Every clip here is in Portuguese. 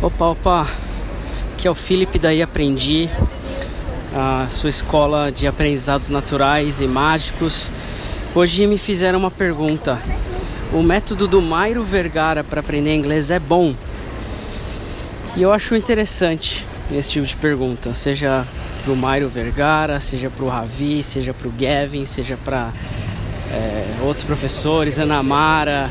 Opa, opa, aqui é o Felipe daí Aprendi, a sua escola de aprendizados naturais e mágicos. Hoje me fizeram uma pergunta: o método do Mairo Vergara para aprender inglês é bom? E eu acho interessante esse tipo de pergunta, seja para o Mairo Vergara, seja para o Ravi, seja para o Gavin, seja para é, outros professores, Ana Mara,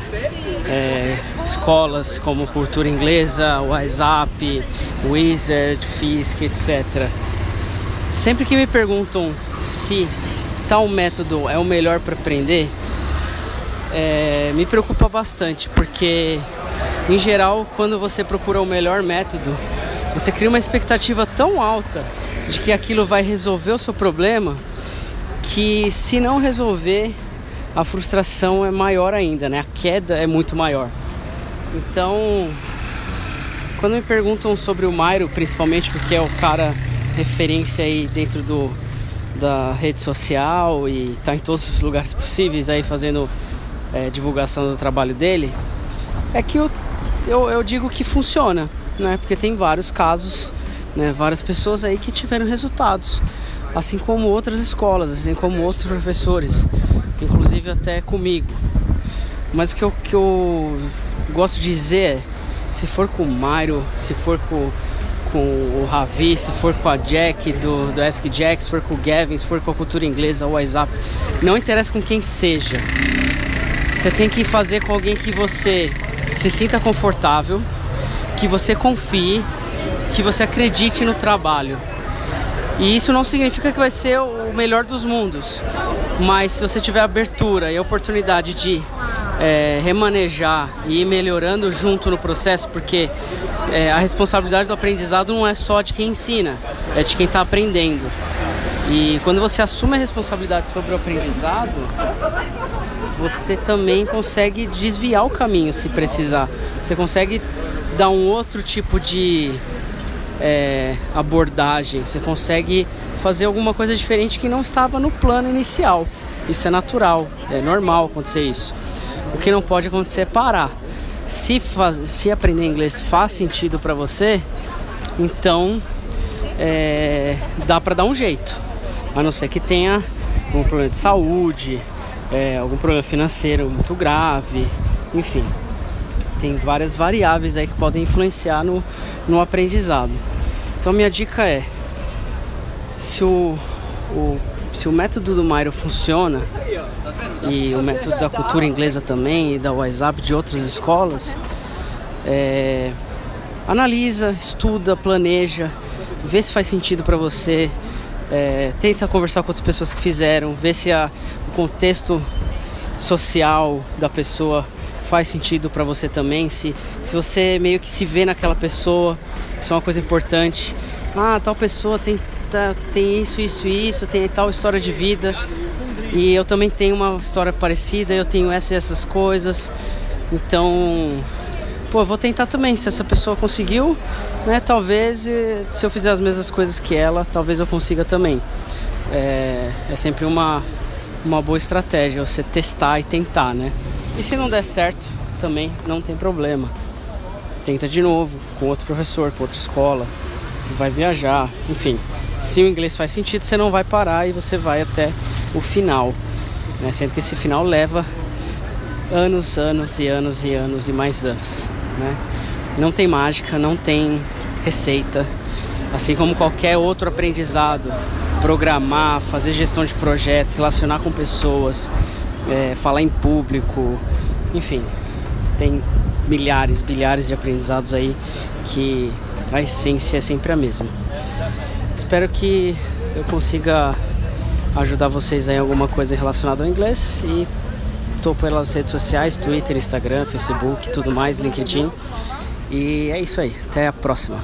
é, escolas como Cultura Inglesa, WhatsApp, Wizard, Fisk, etc. Sempre que me perguntam se tal método é o melhor para aprender, é, me preocupa bastante, porque em geral, quando você procura o melhor método, você cria uma expectativa tão alta de que aquilo vai resolver o seu problema que se não resolver a frustração é maior ainda, né? A queda é muito maior. Então, quando me perguntam sobre o Mairo, principalmente porque é o cara referência aí dentro do da rede social e tá em todos os lugares possíveis aí fazendo é, divulgação do trabalho dele, é que eu, eu, eu digo que funciona, né? Porque tem vários casos, né? Várias pessoas aí que tiveram resultados, assim como outras escolas, assim como outros professores inclusive até comigo. Mas o que eu, que eu gosto de dizer é, se for com o Mairo, se for com, com o Ravi, se for com a Jack do, do Ask Jack, se for com o Gavin, se for com a cultura inglesa, o WhatsApp, não interessa com quem seja. Você tem que fazer com alguém que você se sinta confortável, que você confie, que você acredite no trabalho. E isso não significa que vai ser o melhor dos mundos, mas se você tiver abertura e oportunidade de é, remanejar e ir melhorando junto no processo, porque é, a responsabilidade do aprendizado não é só de quem ensina, é de quem está aprendendo. E quando você assume a responsabilidade sobre o aprendizado, você também consegue desviar o caminho se precisar. Você consegue dar um outro tipo de é, abordagem, você consegue fazer alguma coisa diferente que não estava no plano inicial. Isso é natural, é normal acontecer isso. O que não pode acontecer é parar. Se, faz, se aprender inglês faz sentido para você, então é, dá para dar um jeito. A não ser que tenha algum problema de saúde, é, algum problema financeiro muito grave, enfim. Tem várias variáveis aí que podem influenciar no, no aprendizado. Então minha dica é se o, o, se o método do Mairo funciona e o método da cultura inglesa também e da WhatsApp de outras escolas, é, analisa, estuda, planeja, vê se faz sentido para você, é, tenta conversar com outras pessoas que fizeram, vê se a, o contexto social da pessoa faz sentido para você também, se, se você meio que se vê naquela pessoa, isso é uma coisa importante. Ah, tal pessoa tem tá, tem isso, isso, isso, tem tal história de vida. E eu também tenho uma história parecida, eu tenho essas essas coisas. Então, pô, vou tentar também. Se essa pessoa conseguiu, né? Talvez se eu fizer as mesmas coisas que ela, talvez eu consiga também. É, é sempre uma, uma boa estratégia você testar e tentar, né? E se não der certo, também não tem problema. Tenta de novo, com outro professor, com outra escola, vai viajar, enfim se o inglês faz sentido, você não vai parar e você vai até o final. Né? Sendo que esse final leva anos, anos e anos e anos e mais anos. Né? Não tem mágica, não tem receita. Assim como qualquer outro aprendizado, programar, fazer gestão de projetos, relacionar com pessoas, é, falar em público, enfim, tem milhares, bilhares de aprendizados aí que a essência é sempre a mesma. Espero que eu consiga ajudar vocês em alguma coisa relacionada ao inglês e estou pelas redes sociais, Twitter, Instagram, Facebook, tudo mais, LinkedIn. E é isso aí. Até a próxima.